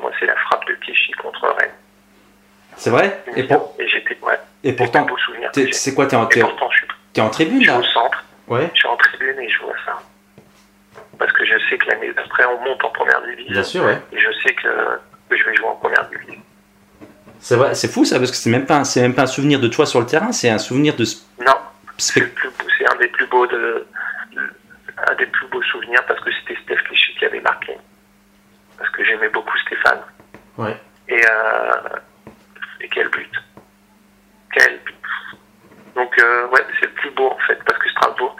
Moi, c'est la frappe de Clichy contre Rennes. C'est vrai? Et, pour... et ouais, et pourtant, c'est quoi T'es en, Et t'es- pourtant, je suis, t'es en tribune je suis au centre, Ouais. je suis en tribune et je vois ça. Parce que je sais que l'année d'après, on monte en première division. Bien sûr, ouais. Et je sais que, que je vais jouer en première division. C'est vrai, c'est fou ça parce que c'est même pas, même pas un souvenir de toi sur le terrain, c'est un souvenir de Non, c'est un des plus beaux de, un des plus beaux souvenirs parce que c'était Steph Clichy qui avait marqué. Parce que j'aimais beaucoup Stéphane. Ouais. Et, euh, et quel but. Quel but. Donc, euh, ouais, c'est le plus beau en fait, parce que Strasbourg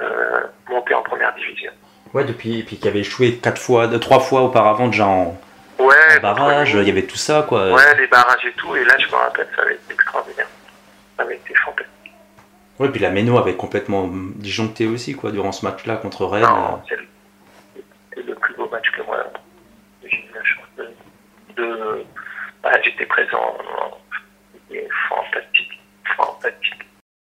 euh, montait en première division. Ouais, depuis, et puis qui avait échoué quatre fois, trois fois auparavant déjà en, Ouais, en barrage, il y avait tout ça quoi. Ouais, les barrages et tout, et là, je me rappelle, ça avait été extraordinaire. Ça avait été fantastique. Ouais, puis la Méno avait complètement disjoncté aussi quoi durant ce match-là contre Rennes. Non, c'est le plus beau match que j'ai eu la chance de. bah, J'étais présent.